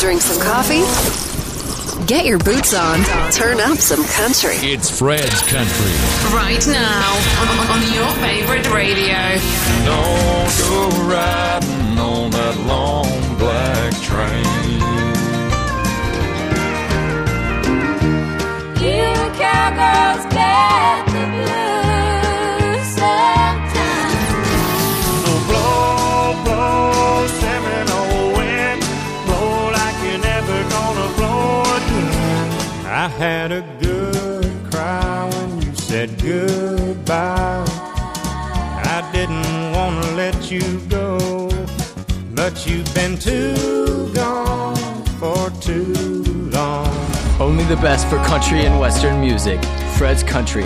Drink some coffee. Get your boots on. Turn up some country. It's Fred's Country. Right now on, on your favorite radio. Don't go riding on that long black train. You cowgirls get you go, but you've been too gone for too long. Only the best for country and western music. Fred's Country.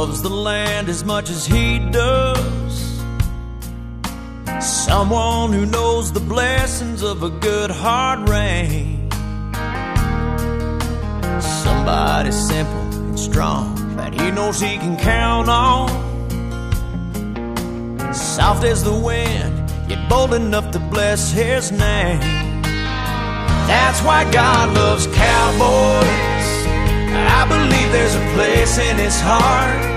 Loves the land as much as he does. Someone who knows the blessings of a good hard rain. Somebody simple and strong that he knows he can count on. Soft as the wind, yet bold enough to bless his name. That's why God loves cowboys. I believe there's a place in his heart.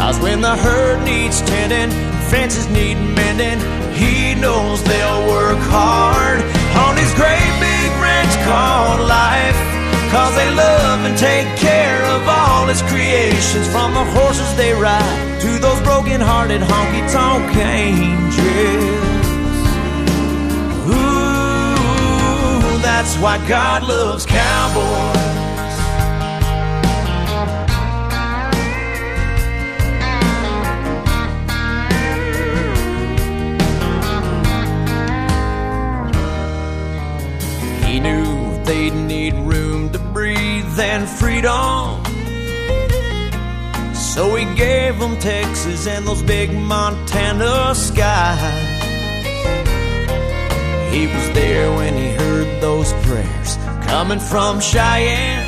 Cause when the herd needs tending, fences need mending, he knows they'll work hard on his great big ranch called life. Cause they love and take care of all his creations, from the horses they ride to those broken hearted honky tonk angels. Ooh, that's why God loves cowboys. He knew they'd need room to breathe and freedom. So he gave them Texas and those big Montana skies. He was there when he heard those prayers coming from Cheyenne.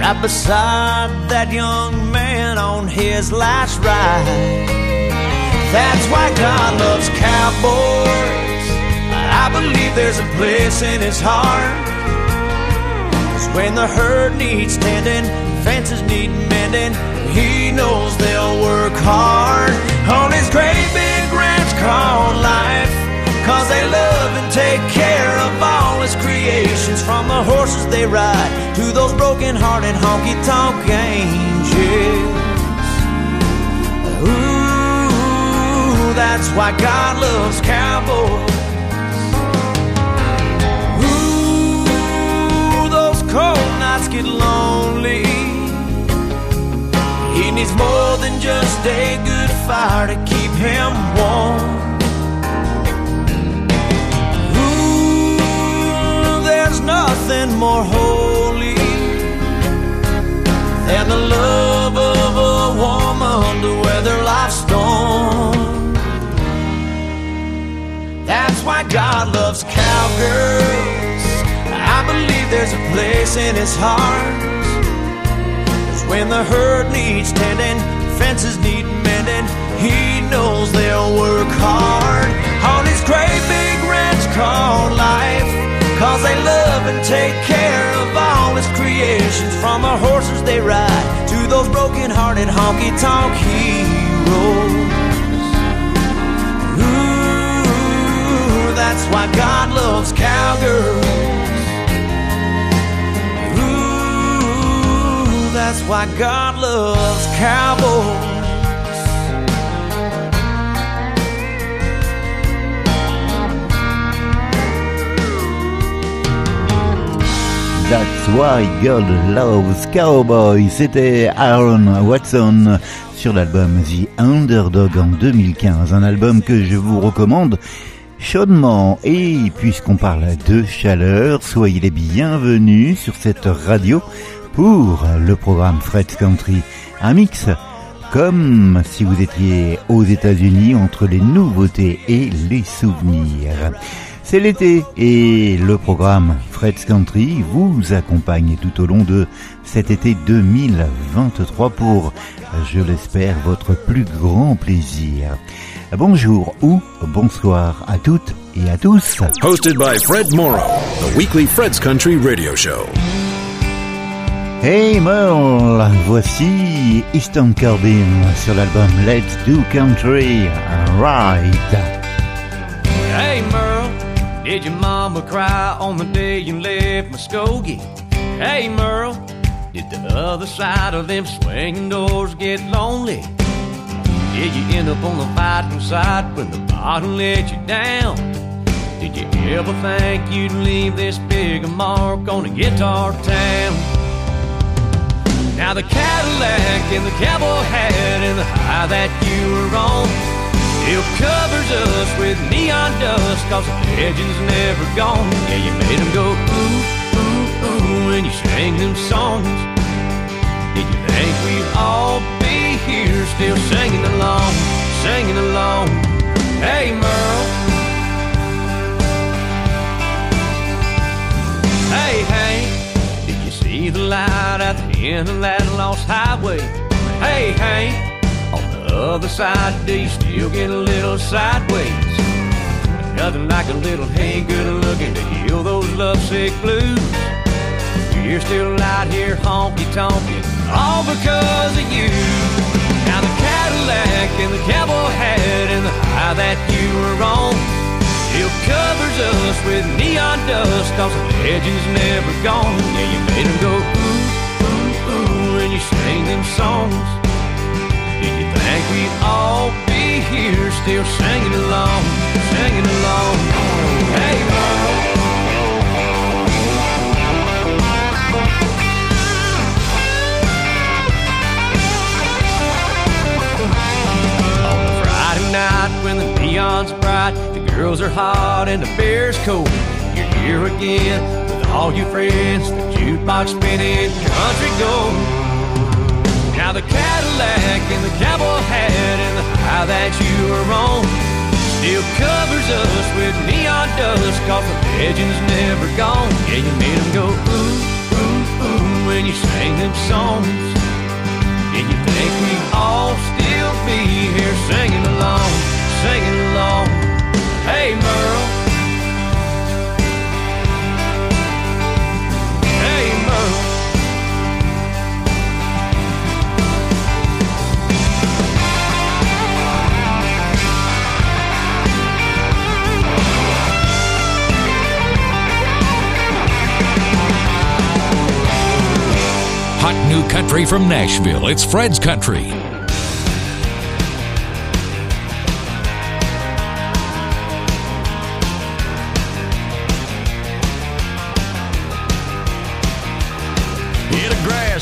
Right beside that young man on his last ride. That's why God loves cowboys. I believe there's a place in his heart. Cause when the herd needs tending, fences need mending, he knows they'll work hard on his great big ranch called life. Cause they love and take care of all his creations, from the horses they ride to those broken hearted honky tonk angels. Ooh, that's why God loves cowboys. Nights get lonely. He needs more than just a good fire to keep him warm. Ooh, there's nothing more holy than the love of a woman to weather life's storm. That's why God loves cowgirls. Believe there's a place in his heart. Cause when the herd needs tending, fences need mending, he knows they'll work hard on his great big ranch called life. Cause they love and take care of all his creations, from the horses they ride to those broken hearted honky tonk heroes. Ooh, that's why God loves cowgirls. That's why God loves cowboys. That's Why God Loves Cowboy. C'était Aaron Watson sur l'album The Underdog en 2015. Un album que je vous recommande chaudement. Et puisqu'on parle de chaleur, soyez les bienvenus sur cette radio pour le programme Fred's Country. Un mix comme si vous étiez aux États-Unis entre les nouveautés et les souvenirs. C'est l'été et le programme Fred's Country vous accompagne tout au long de cet été 2023 pour, je l'espère, votre plus grand plaisir. Bonjour ou bonsoir à toutes et à tous. Hosted by Fred Morrow, the weekly Fred's Country radio show. Hey Merle, voici Easton Corbin sur l'album Let's Do Country Right. Hey Merle, did your mama cry on the day you left Muskogee? Hey Merle, did the other side of them swinging doors get lonely? Did you end up on the fighting side when the bottom let you down? Did you ever think you'd leave this big a mark on a guitar town? Now the Cadillac and the cowboy hat and the high that you were on. Still covers us with neon dust Cause the legend's never gone. Yeah, you made them go ooh, ooh, ooh When you sang them songs. Did you think we'd all be here Still singing along, singing along? Hey Merle. Hey, hey see the light at the end of that lost highway. Hey, hey, on the other side, do you still get a little sideways? Nothing like a little hey, good looking to heal those lovesick blues. You're still out here honky tonkin', all because of you. Now the Cadillac and the cowboy hat and the high that you were on still covers us with neon dust Cause the legend's never gone Yeah, you made them go hot and the beer's cold. You're here again with all your friends, the jukebox spinning country gold. Now the Cadillac and the cowboy hat and the high that you are on still covers us with neon dust, cause the legend's never gone. Yeah, you made them go ooh, ooh, ooh when you sang them songs. And you think we all still be here singing along, singing along. Hey, Merle. Hey, Merle. Hot new country from Nashville. It's Fred's Country.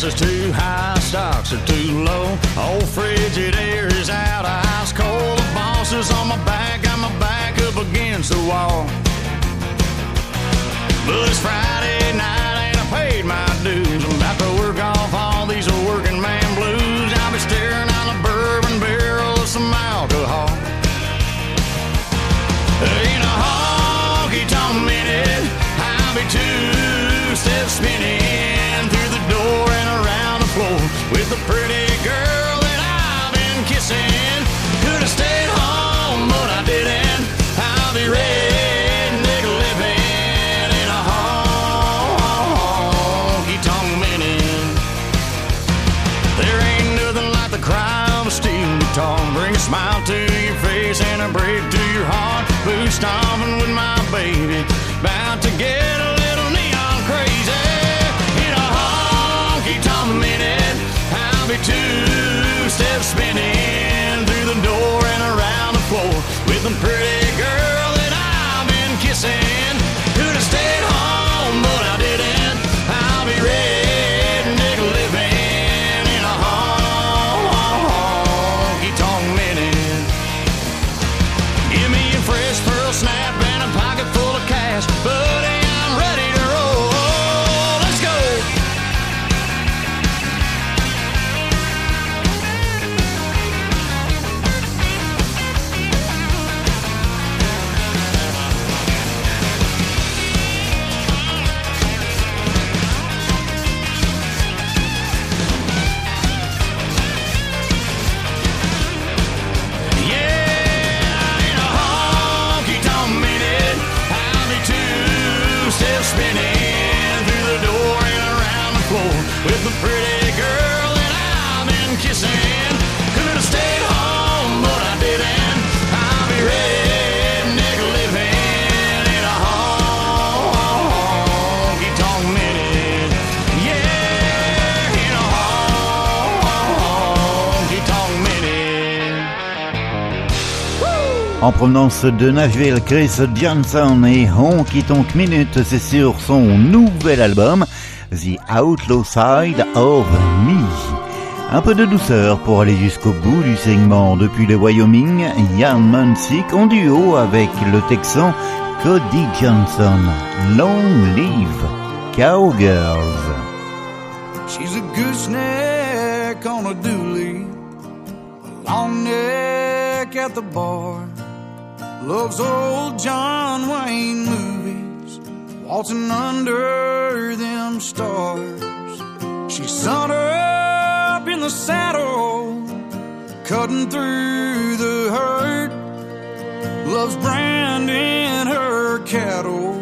Is too high, stocks are too low. Old frigid air is out, of ice cold. The boss is on my back, got my back up against the wall. But it's Friday night and I paid my with the pretty girl that I've been kissing. Could have stayed home, but I didn't. I'll be redneck living in a honky tonk minute. There ain't nothing like the cry of a steel guitar. Bring a smile to your face and a break to your heart. Boot stomping with my baby. About to get spinning through the door and around the floor with them pretty En provenance de Nashville, Chris Johnson et Honky Tonk Minute, c'est sur son nouvel album, The Outlaw Side of Me. Un peu de douceur pour aller jusqu'au bout du segment. Depuis le Wyoming, Ian Munsick en duo avec le Texan Cody Johnson. Long live Cowgirls. She's a gooseneck on a dually, a long neck at the bar. Loves old John Wayne movies, waltzing under them stars. She's sun up in the saddle, cutting through the herd. Loves branding her cattle.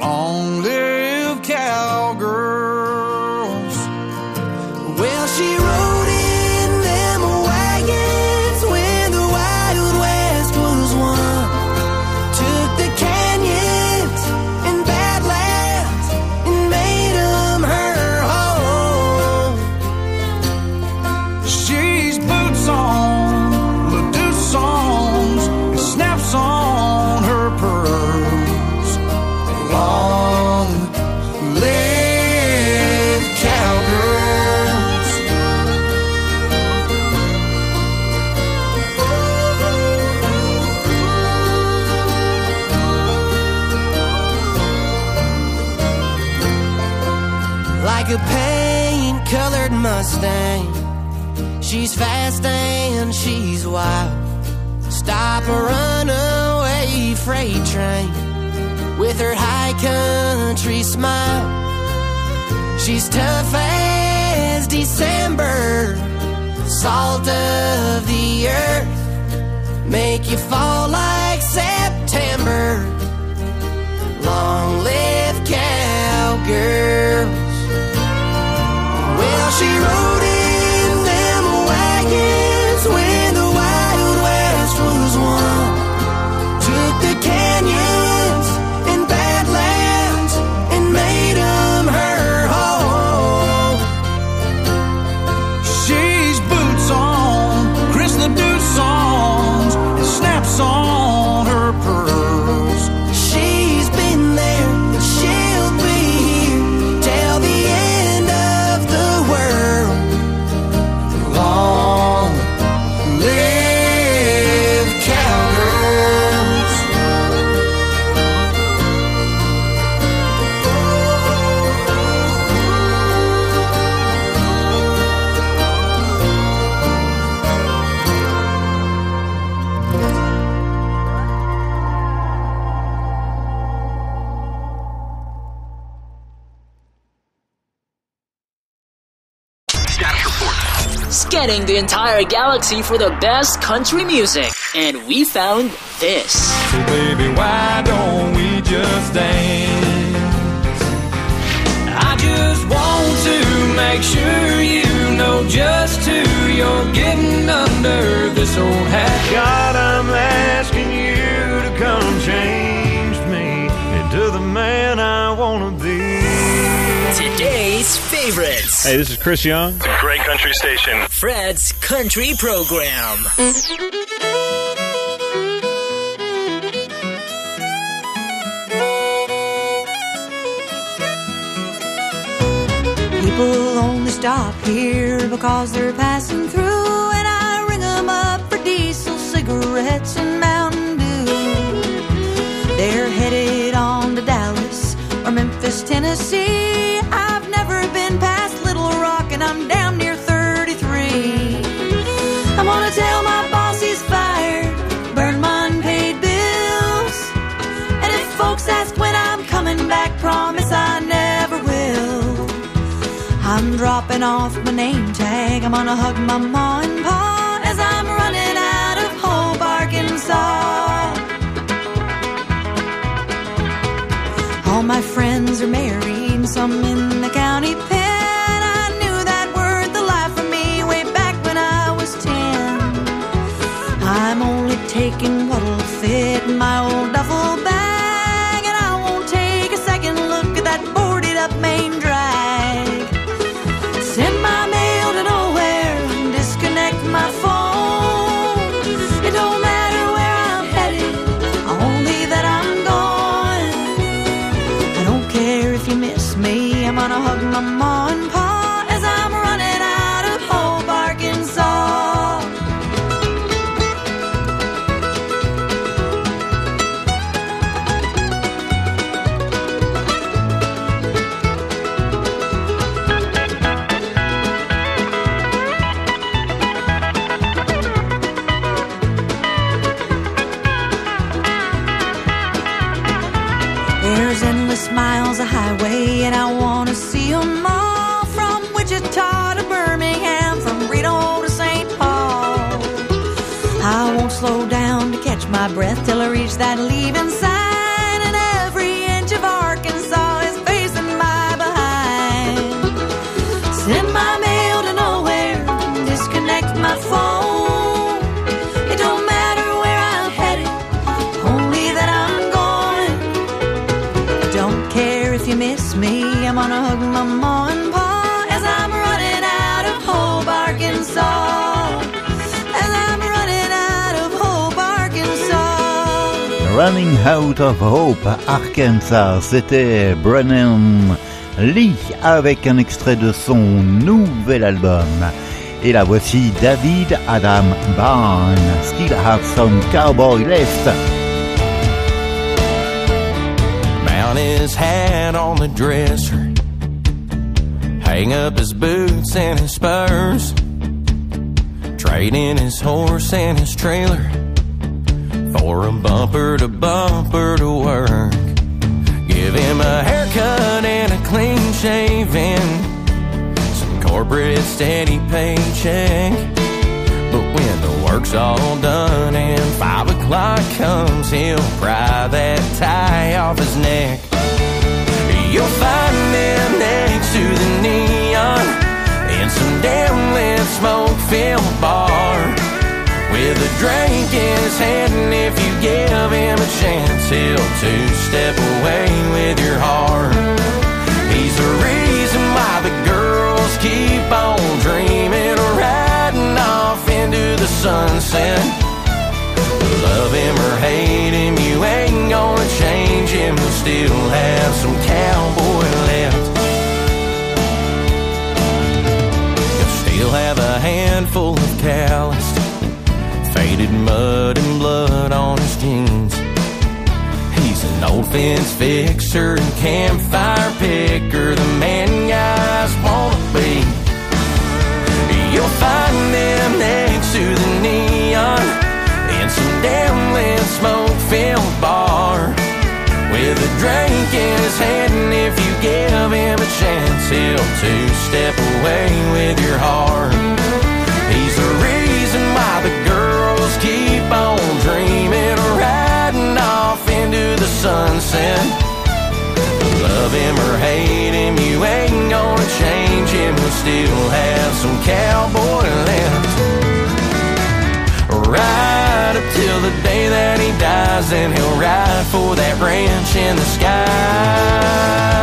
Long live cowgirls. Like a paint colored Mustang, she's fast and she's wild. Stop a runaway freight train with her high country smile. She's tough as December, salt of the earth, make you fall like September. Long live cowgirls. She rode in the entire galaxy for the best country music. And we found this. So baby, why don't we just dance? I just want to make sure you know just who you're getting under this old hat. God, I'm asking you to come change me into the man I wanna be. Today's favorites. Hey, this is Chris Young. Great country station. Fred's Country Program. People only stop here because they're passing through, and I ring them up for diesel cigarettes and Mountain Dew. They're headed on to Dallas or Memphis, Tennessee. ripping off my name tag. I'm gonna hug my ma and pa as I'm running out of Hope, Arkansas. All my friends are married, some in the county pen. I knew that word, the life of me, way back when I was ten. I'm only taking what'll fit my old. Running Out of Hope, Arkansas, c'était Brennan Lee avec un extrait de son nouvel album. Et la voici David Adam Byrne, Still Have Some Cowboy Left. Mount his hat on the dresser. Hang up his boots and his spurs. Trade in his horse and his trailer a bumper to bumper to work. Give him a haircut and a clean shaving. Some corporate steady paycheck. But when the work's all done and five o'clock comes, he'll pry that tie off his neck. Drink in his hand. And if you give him a chance, he'll two-step away with your heart. He's the reason why the girls keep on dreaming riding off into the sunset. Love him or hate him, you ain't gonna change him. He'll still have some cowboy left. He'll still have a handful faded mud and blood on his jeans. He's an old fence fixer and campfire picker, the man guys wanna be. You'll find them next to the neon in some damn lit smoke-filled bar with a drink in his hand. And if you give him a chance, he'll two-step away with your heart. Sunset. Love him or hate him, you ain't gonna change him. He'll still have some cowboy left. Right up till the day that he dies, then he'll ride for that ranch in the sky.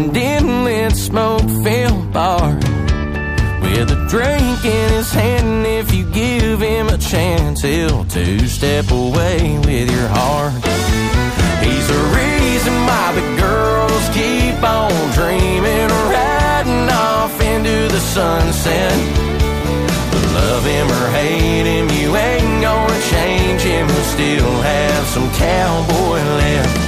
In some dim lit smoke filled bar with a drink in his hand. And if you give him a chance, he'll two step away with your heart. He's the reason why the girls keep on dreaming riding off into the sunset. But love him or hate him, you ain't gonna change him. He'll still have some cowboy left.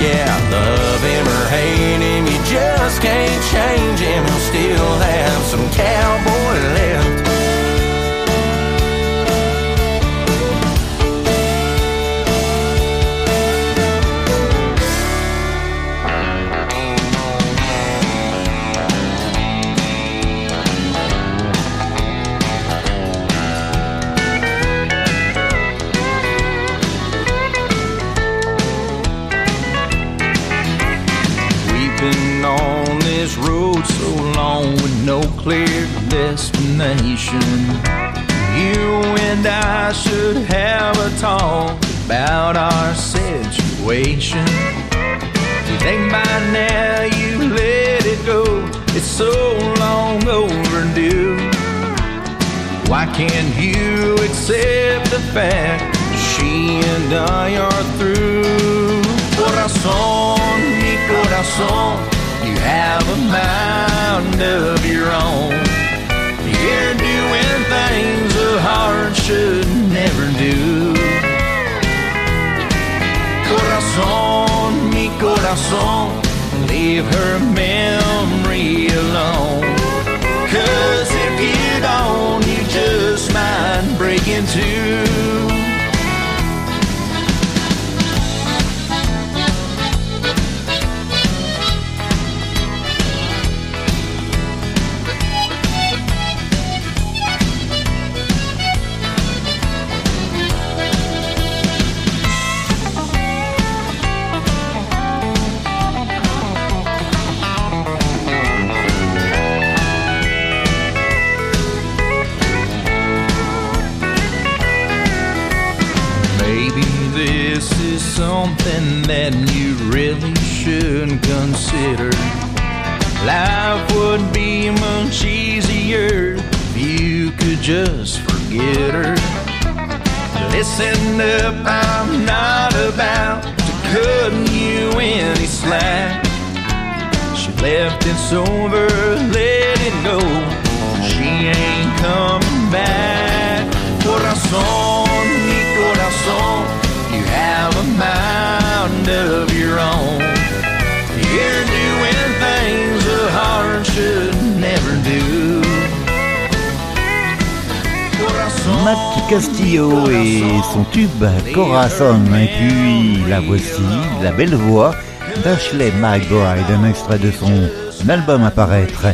Yeah, love him or hate him, you just can't change him. He'll still have some cowboy clear destination. You and I should have a talk about our situation. You think by now you let it go. It's so long overdue. Why can't you accept the fact she and I are through? Corazón, mi corazón, have a mind of your own. You're doing things a heart should never do. Corazón, mi corazón, leave her memory Corazon. Et puis la voici, la belle voix d'Ashley McBride, un extrait de son album à paraître.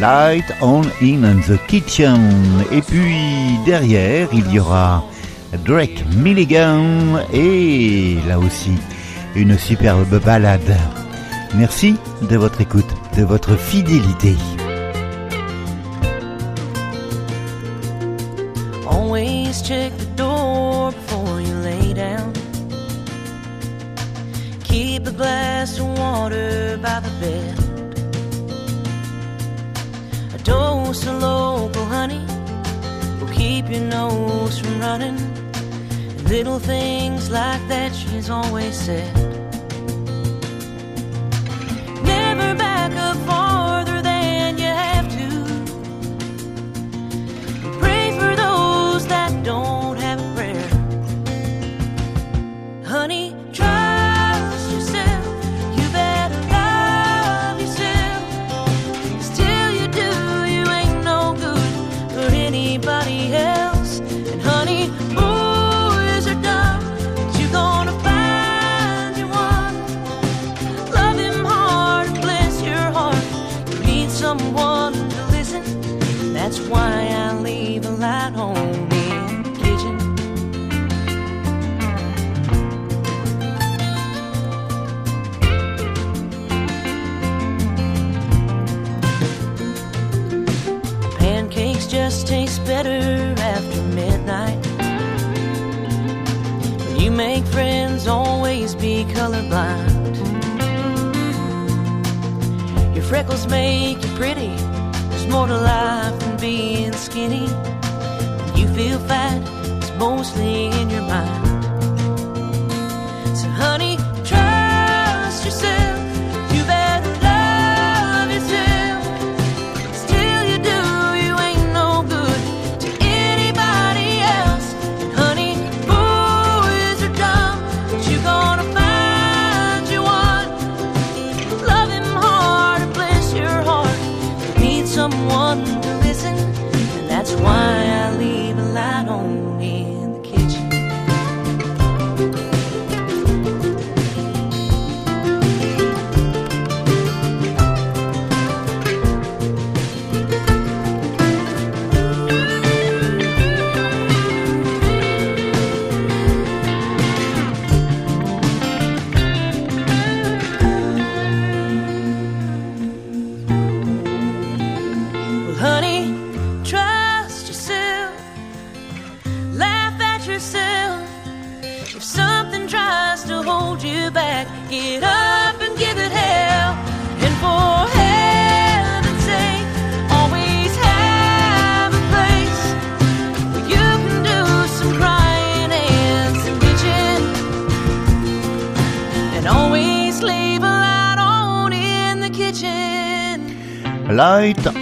Light on in the Kitchen. Et puis derrière, il y aura Drake Milligan et là aussi une superbe balade. Merci de votre écoute, de votre fidélité. Keep a glass of water by the bed. A dose of local honey will keep your nose from running. Little things like that she's always said. Be colorblind. Your freckles make you pretty. There's more to life than being skinny. When you feel fat, it's mostly in your mind.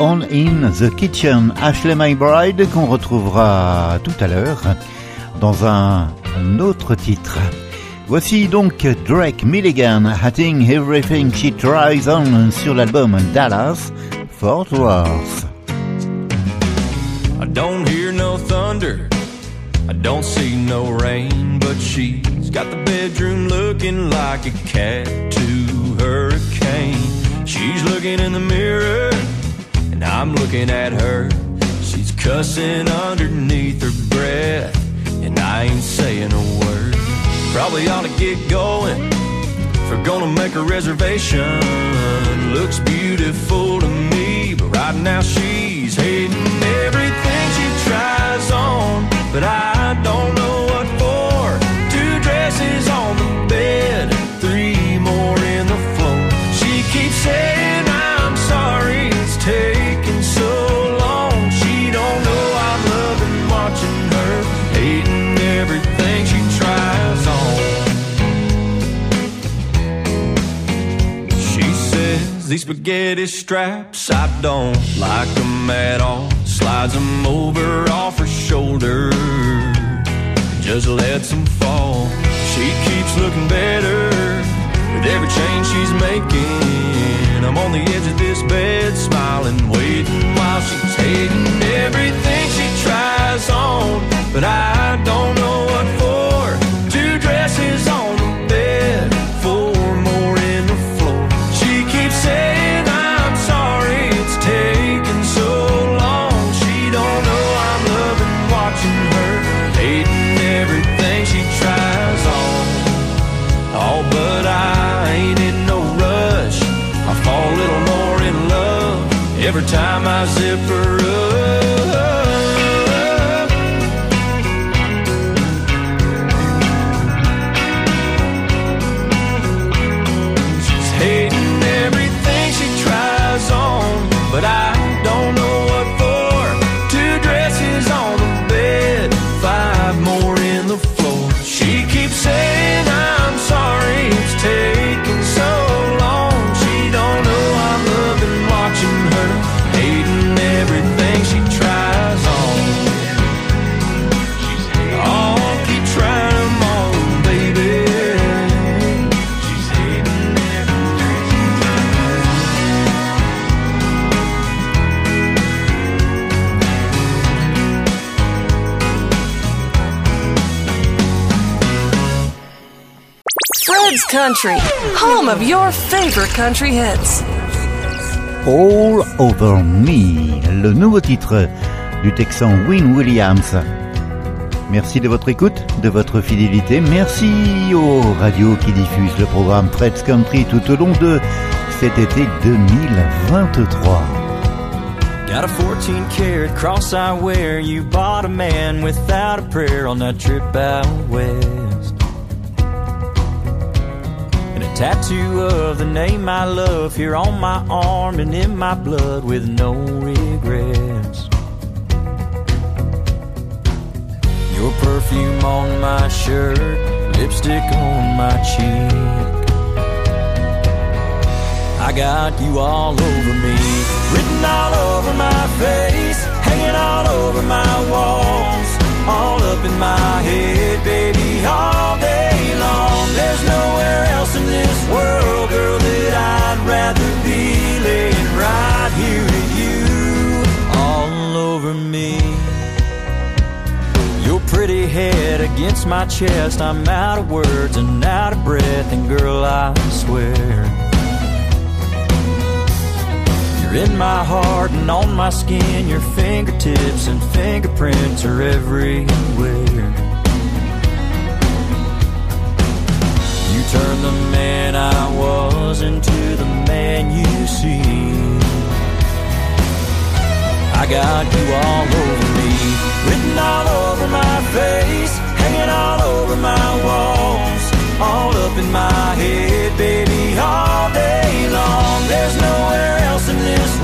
On in the Kitchen, Ashley My Bride, qu'on retrouvera tout à l'heure dans un, un autre titre. Voici donc Drake Milligan, Hatting Everything She Tries On sur l'album Dallas, Fort Worth. I don't hear no thunder. I don't see no rain, but she's got the bedroom looking like a cat to hurricane. She's looking in the mirror, and I'm looking at her. She's cussing underneath her breath, and I ain't saying a word. Probably ought to get going. If we're gonna make a reservation, looks beautiful to me, but right now she's spaghetti straps, I don't like them at all. Slides them over off her shoulder, just lets them fall. She keeps looking better with every change she's making. I'm on the edge of this bed, smiling, waiting while she's hating everything she tries on. But I don't know what for. Time I zip Country, home of your favorite country hits. All Over Me, le nouveau titre du Texan Win Williams. Merci de votre écoute, de votre fidélité. Merci aux radios qui diffusent le programme Fred's Country tout au long de cet été 2023. Got a 14 karat cross I wear. You bought a man without a prayer on that trip out west. Tattoo of the name I love here on my arm and in my blood with no regrets. Your perfume on my shirt, lipstick on my cheek. I got you all over me, written all over my face, hanging all over my walls, all up in my head, baby, all day long. There's nowhere else in this world, girl, that I'd rather be laying right here with you, all over me. Your pretty head against my chest, I'm out of words and out of breath, and girl, I swear. You're in my heart and on my skin. Your fingertips and fingerprints are everywhere. You turned the man I was into the man you see. I got you all over me, written all over my face, hanging all over my walls, all up in my head, baby, all day long. There's nowhere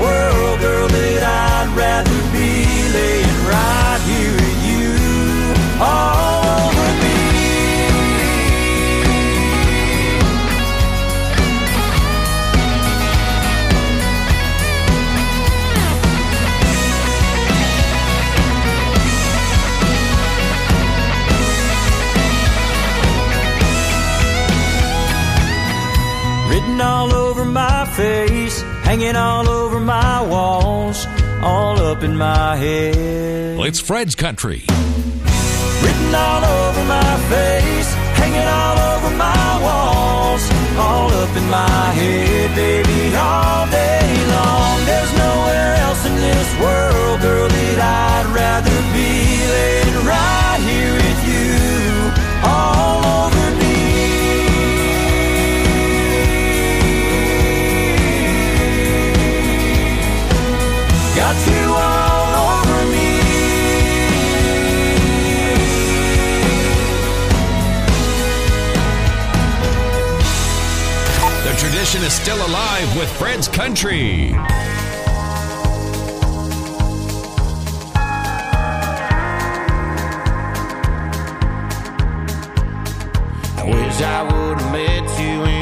world, girl, that I'd rather be laying right here with you, all over me. Written all over my face, hanging all over up in my head. It's Fred's Country. Written all over my face, hanging all over my walls, all up in my head, baby, all day long. There's nowhere else in this world, girl, that I'd rather be laying right here with you, all over me. Got you tradition is still alive with Fred's Country. I wish I would have met you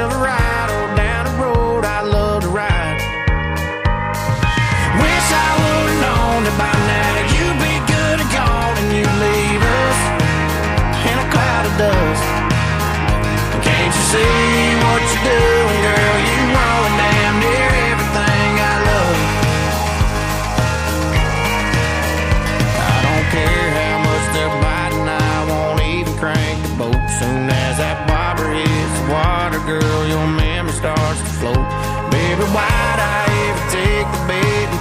out by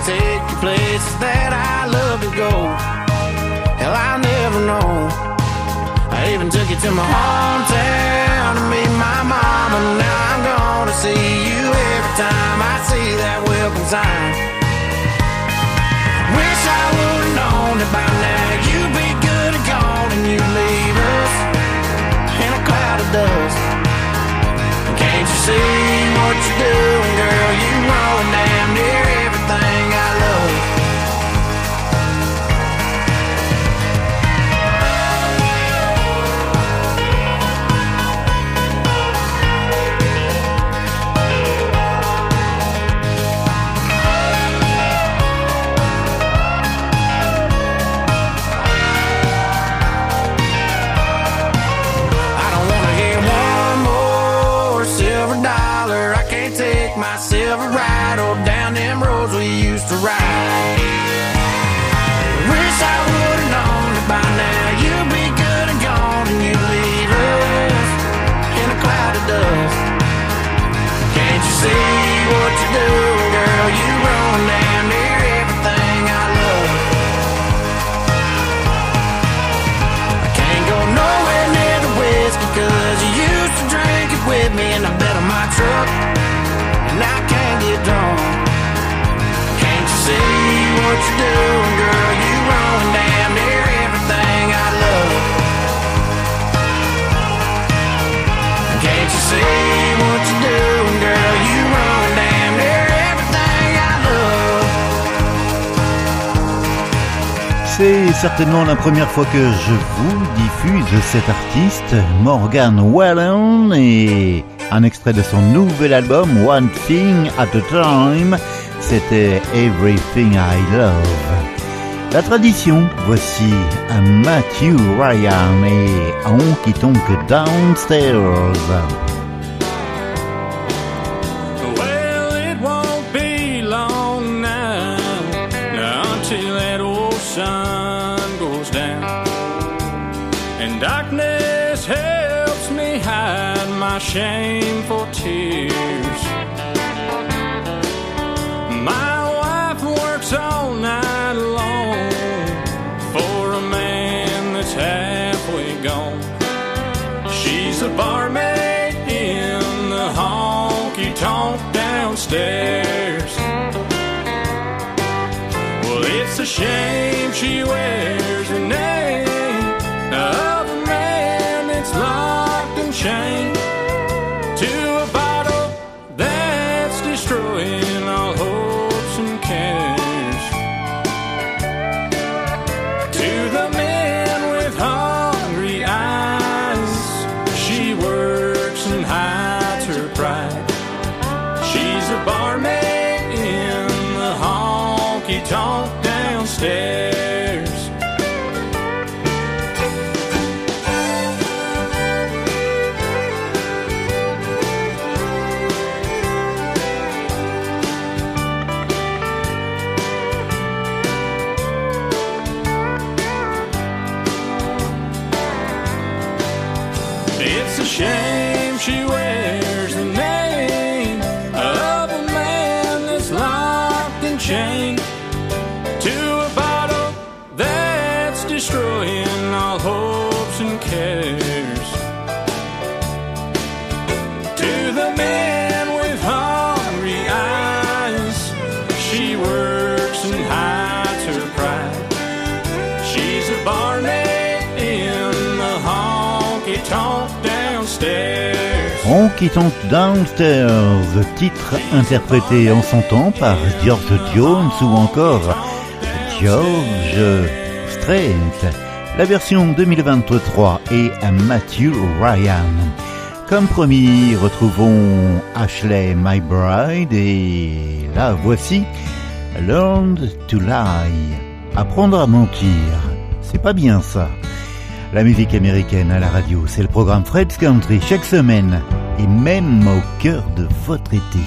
take you places that I love to go? Hell, I'll never know. I even took you to my hometown to meet my mama. Now I'm gonna see you every time I see that welcome sign. Wish I would've known that by now you'd be good and gone and you'd leave us in a cloud of dust. Can't you see what you're doing, girl? You ruin damn near everything to ride. C'est certainement la première fois que je vous diffuse cet artiste, Morgan Wallen, et un extrait de son nouvel album, One Thing at a Time, c'était Everything I Love. La tradition, voici un Matthew Ryan et Honky Tonk Downstairs. Well, it won't be long now, until that old sun goes down. And darkness helps me hide my shameful downstairs. Well, it's a shame she wears Honky Tonk Downstairs, titre interprété en son temps par George Jones ou encore George Strait. La version 2023 est à Matthew Ryan. Comme promis, retrouvons Ashley My Bride et la voici Learn to Lie. Apprendre à mentir. C'est pas bien ça. La musique américaine à la radio, c'est le programme Fred's Country chaque semaine et même au cœur de votre été.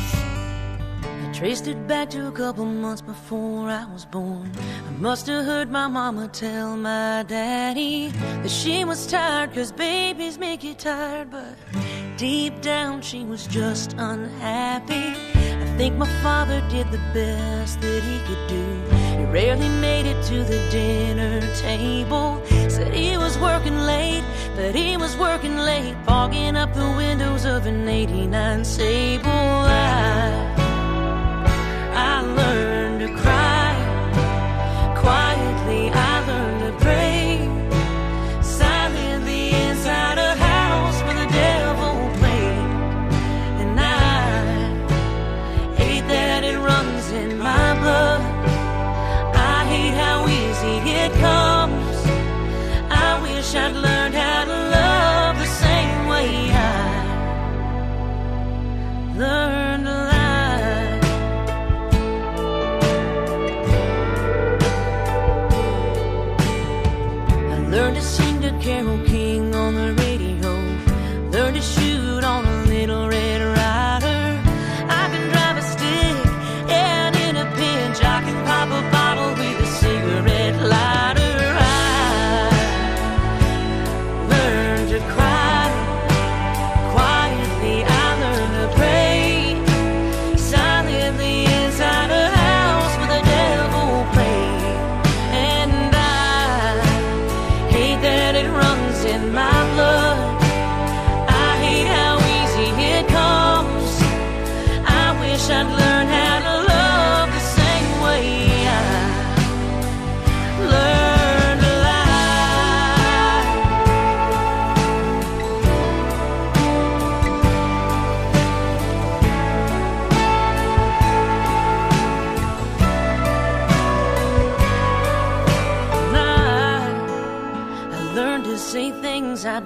Traced it back to a couple months before I was born. I must have heard my mama tell my daddy that she was tired, cause babies make you tired. But deep down, she was just unhappy. I think my father did the best that he could do. Rarely made it to the dinner table. Said he was working late, but he was working late, fogging up the windows of an 89 Sable. I I learned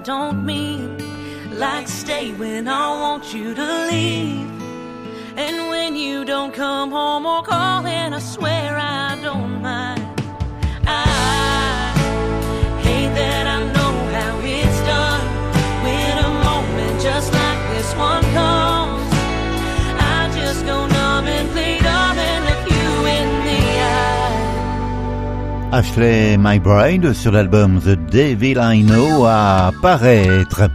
don't mean, like stay when I want you to leave. And when you don't come home or call, and I swear I Ashley My Bride sur l'album The Devil I Know à paraître.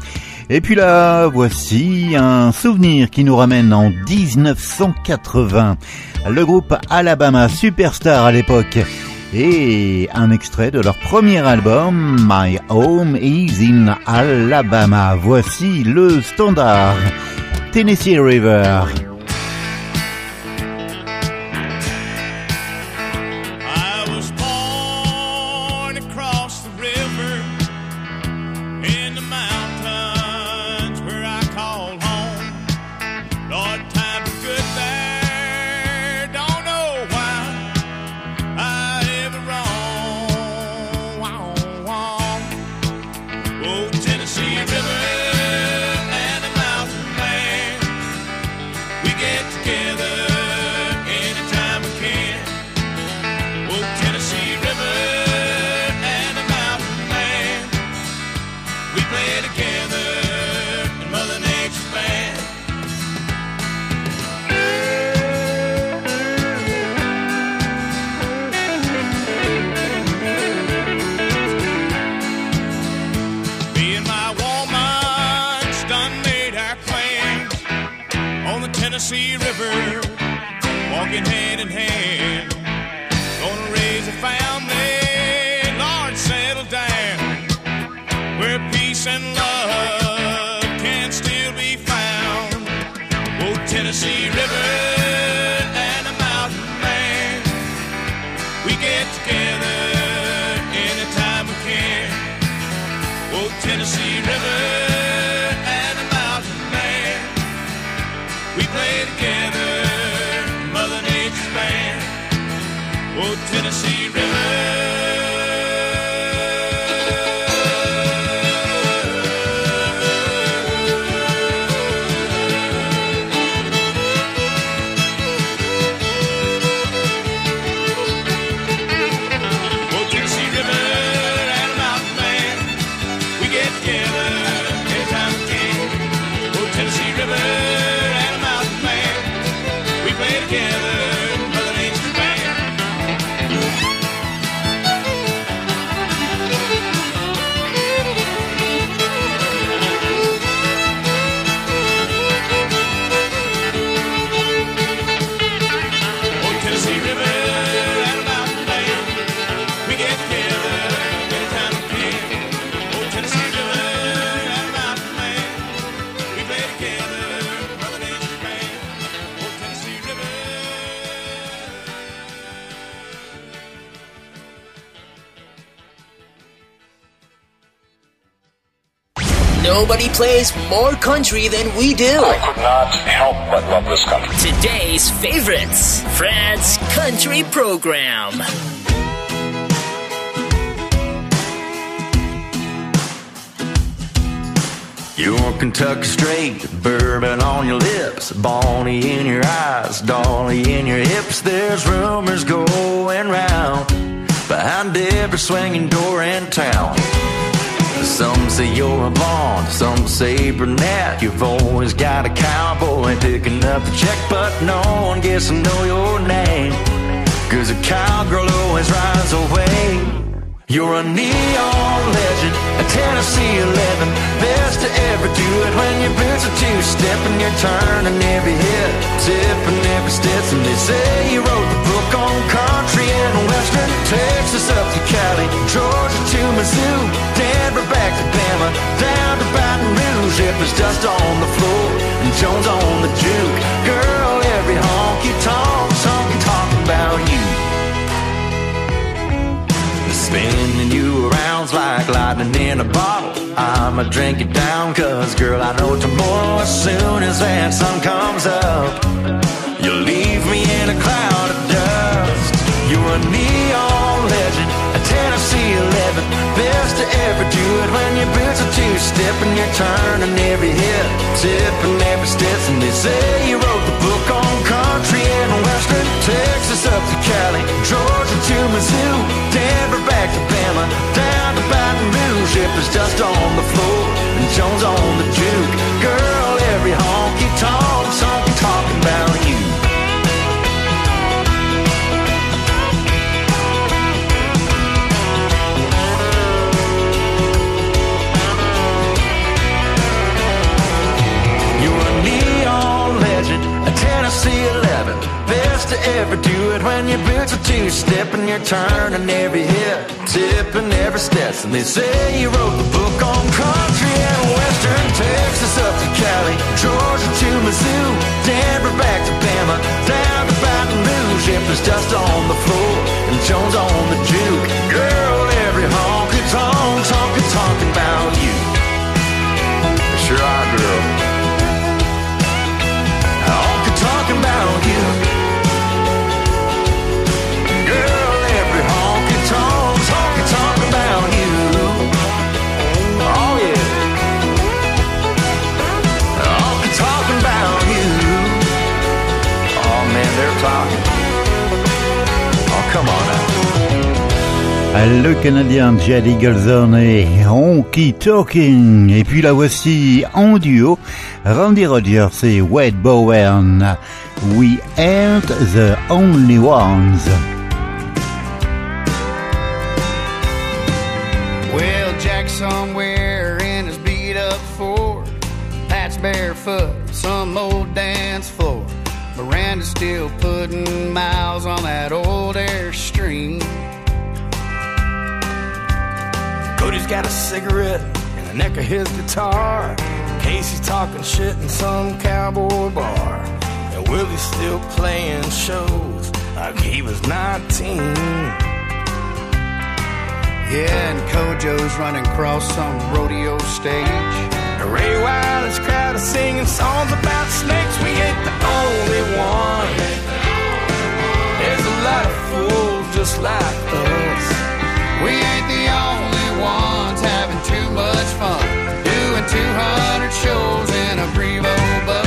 Et puis là, voici un souvenir qui nous ramène en 1980. Le groupe Alabama Superstar à l'époque. Et un extrait de leur premier album, My Home is in Alabama. Voici le standard. Tennessee River. Nobody plays more country than we do. I could not help but love this country. Today's favorites, Fred's Country Program. You're Kentucky straight, bourbon on your lips, Bonnie in your eyes, Dolly in your hips. There's rumors going round behind every swinging door in town. Some say you're a blonde, some say brunette. You've always got a cowboy picking up the check, but no one gets to know your name. Cause a cowgirl always rides away. You're a neon legend, a Tennessee 11. Best to ever do it when your boots are two step and you're turning every hit, tipping every step. And they say you wrote the book on country and western, Texas up to Cali, Georgia to Mizzou, Denver back to Bama, down to Baton Rouge. If there's dust on the floor and Jones on the juke, girl, every honky tonk song talking about you. Spinning you around like lightning in a bottle. I'ma drink it down, cause girl, I know tomorrow, as soon as that sun comes up, you'll leave me in a cloud of dust. You're a neon legend, a Tennessee 11. Best to ever do it when your boots are two step and you're turning every hit, tipping every step. And they say you wrote the book on country and western, Texas up to Cali, Denver back to Bama, down to Baton Rouge. If there's dust on the floor and Jones on the ever do it when your boots are two step and you're turning every hit, tipping every step. And they say you wrote the book on country and western, Texas up to Cali, Georgia to Mizzou, Denver back to Bama, down to Baton Rouge. If there's dust on the floor and Jones on the juke, girl, every honky tonk talking talking about you. Sure are, girl. Honky talking about you. Le Canadien Jed Eagleson et Honky Talking. Et puis la voici en duo, Randy Rogers et Wade Bowen. We ain't the only ones. Well, Jack's somewhere in his beat up Ford. Pat's barefoot, some old dance floor. Miranda's still putting miles on that old Airstream. Cody's got a cigarette in the neck of his guitar. Casey's talking shit in some cowboy bar. And Willie's still playing shows like he was 19. Yeah, and Kojo's running across some rodeo stage. And Ray Wylie's crowd is singing songs about snakes. We ain't the only one. There's a lot of fools just like us. We ain't the only ones having too much fun. Doing 200 shows in a Prevost bus.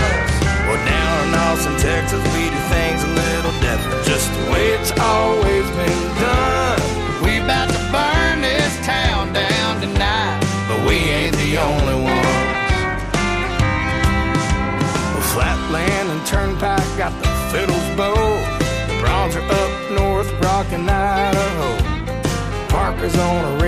Well, down in Austin, Texas, we do things a little different. Just the way it's always been done. We about to burn this town down tonight, but we ain't the only ones. Well, Flatland and Turnpike got the fiddles bow. The Bronze are up north, rockin' Idaho. Parker's on the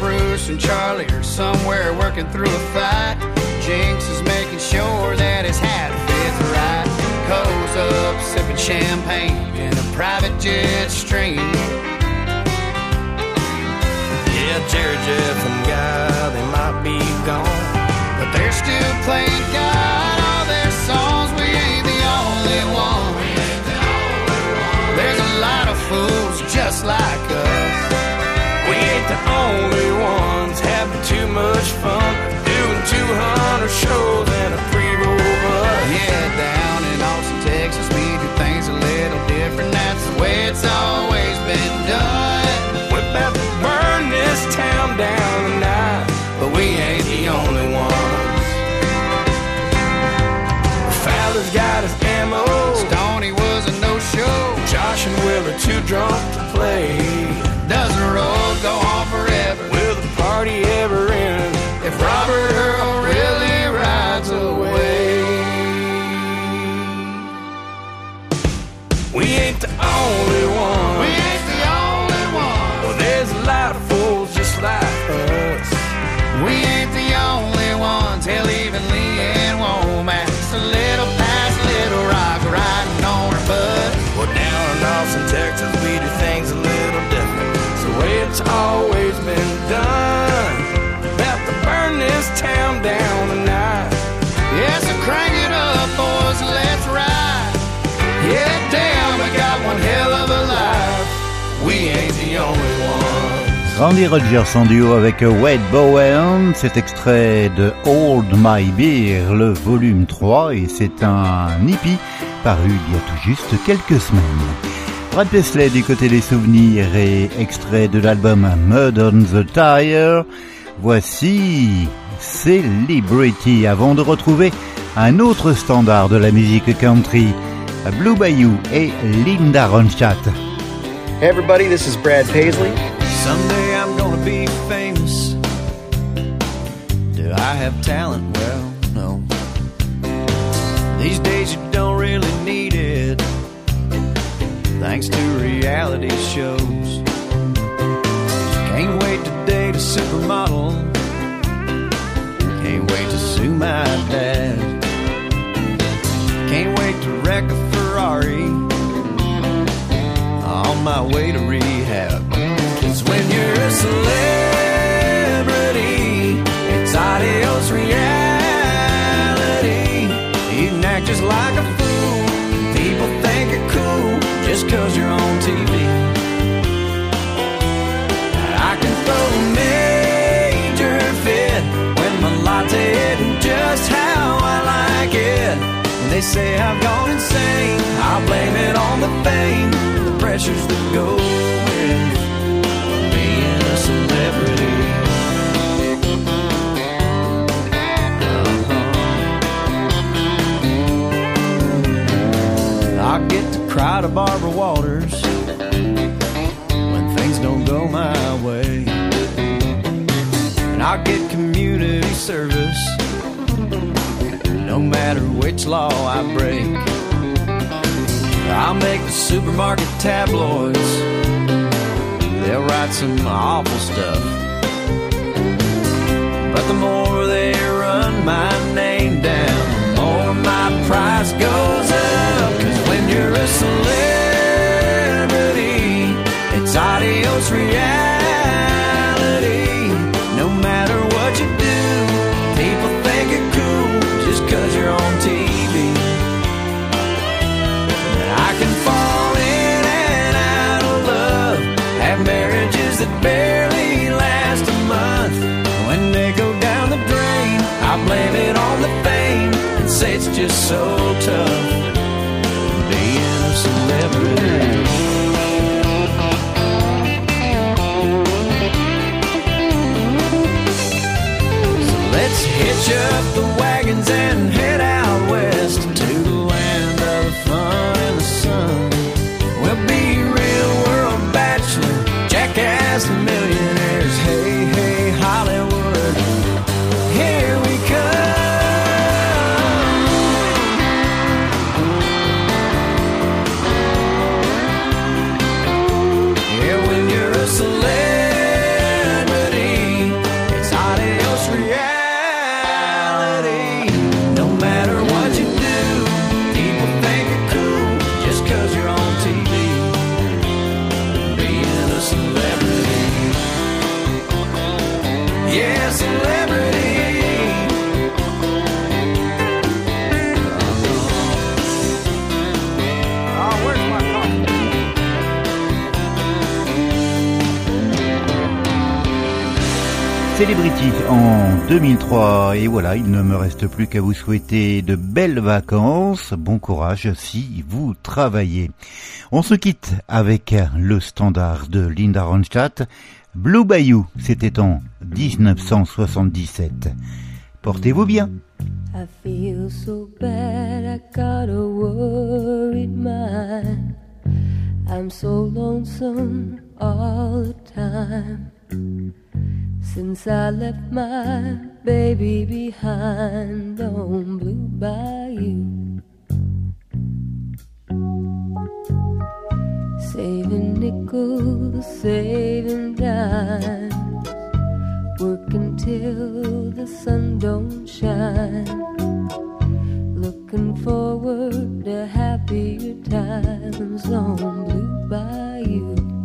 Bruce and Charlie are somewhere working through a fight. Jinks is making sure that his hat fits right. Koe's up sipping champagne in a private jet stream. Yeah, Jerry, Jeff, and Guy, they might be gone. But they're still playing God all their songs. We ain't the only one. There's a lot of fools just like us. The only ones having too much fun. Doing 200 shows Randy Rogers en duo avec Wade Bowen, c'est extrait de Hold My Beer, le volume 3, et c'est un hippie paru il y a tout juste quelques semaines. Brad Paisley du côté des souvenirs et extrait de l'album Mud on the Tire. Voici Celebrity avant de retrouver un autre standard de la musique country, Blue Bayou et Linda Ronstadt. Hey everybody, this is Brad Paisley. Someday I'm gonna be famous. Do I have talent? Well, no. These days is so tough being a celebrity. So let's hitch up the wagons and en 2003. Et voilà, il ne me reste plus qu'à vous souhaiter de belles vacances. Bon courage si vous travaillez. On se quitte avec le standard de Linda Ronstadt. Blue Bayou, c'était en 1977. Portez-vous bien. Since I left my baby behind on Blue Bayou, saving nickels, saving dimes, working till the sun don't shine, looking forward to happier times. On Blue Bayou.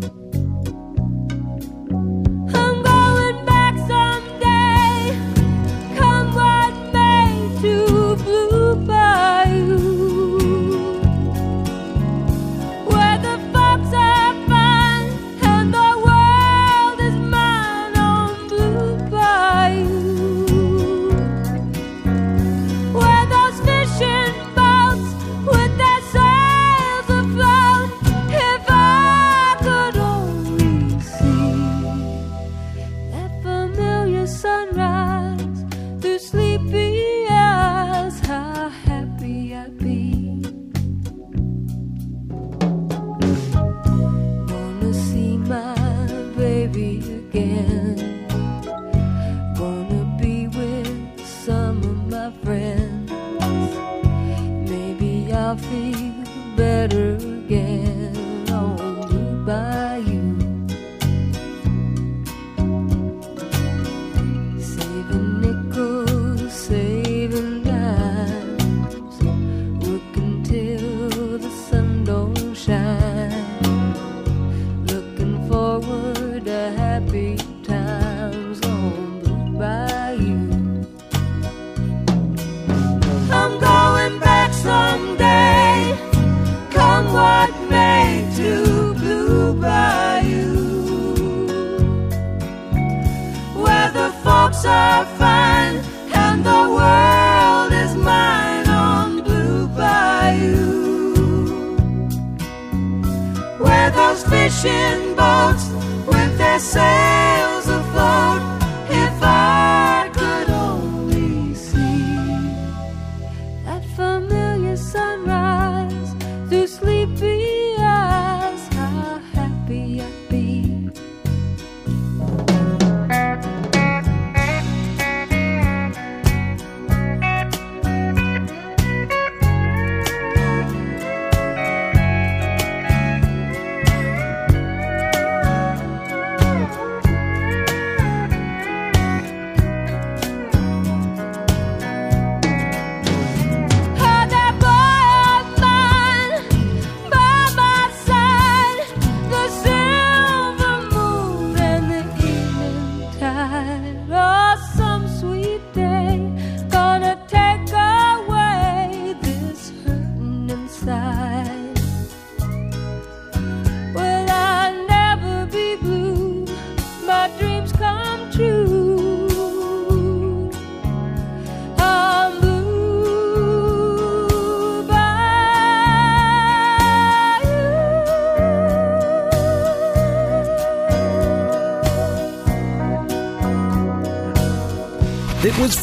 And the world is mine on Blue Bayou, where those fishing boats with their sails.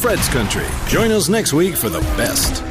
Fred's Country. Join us next week for the best.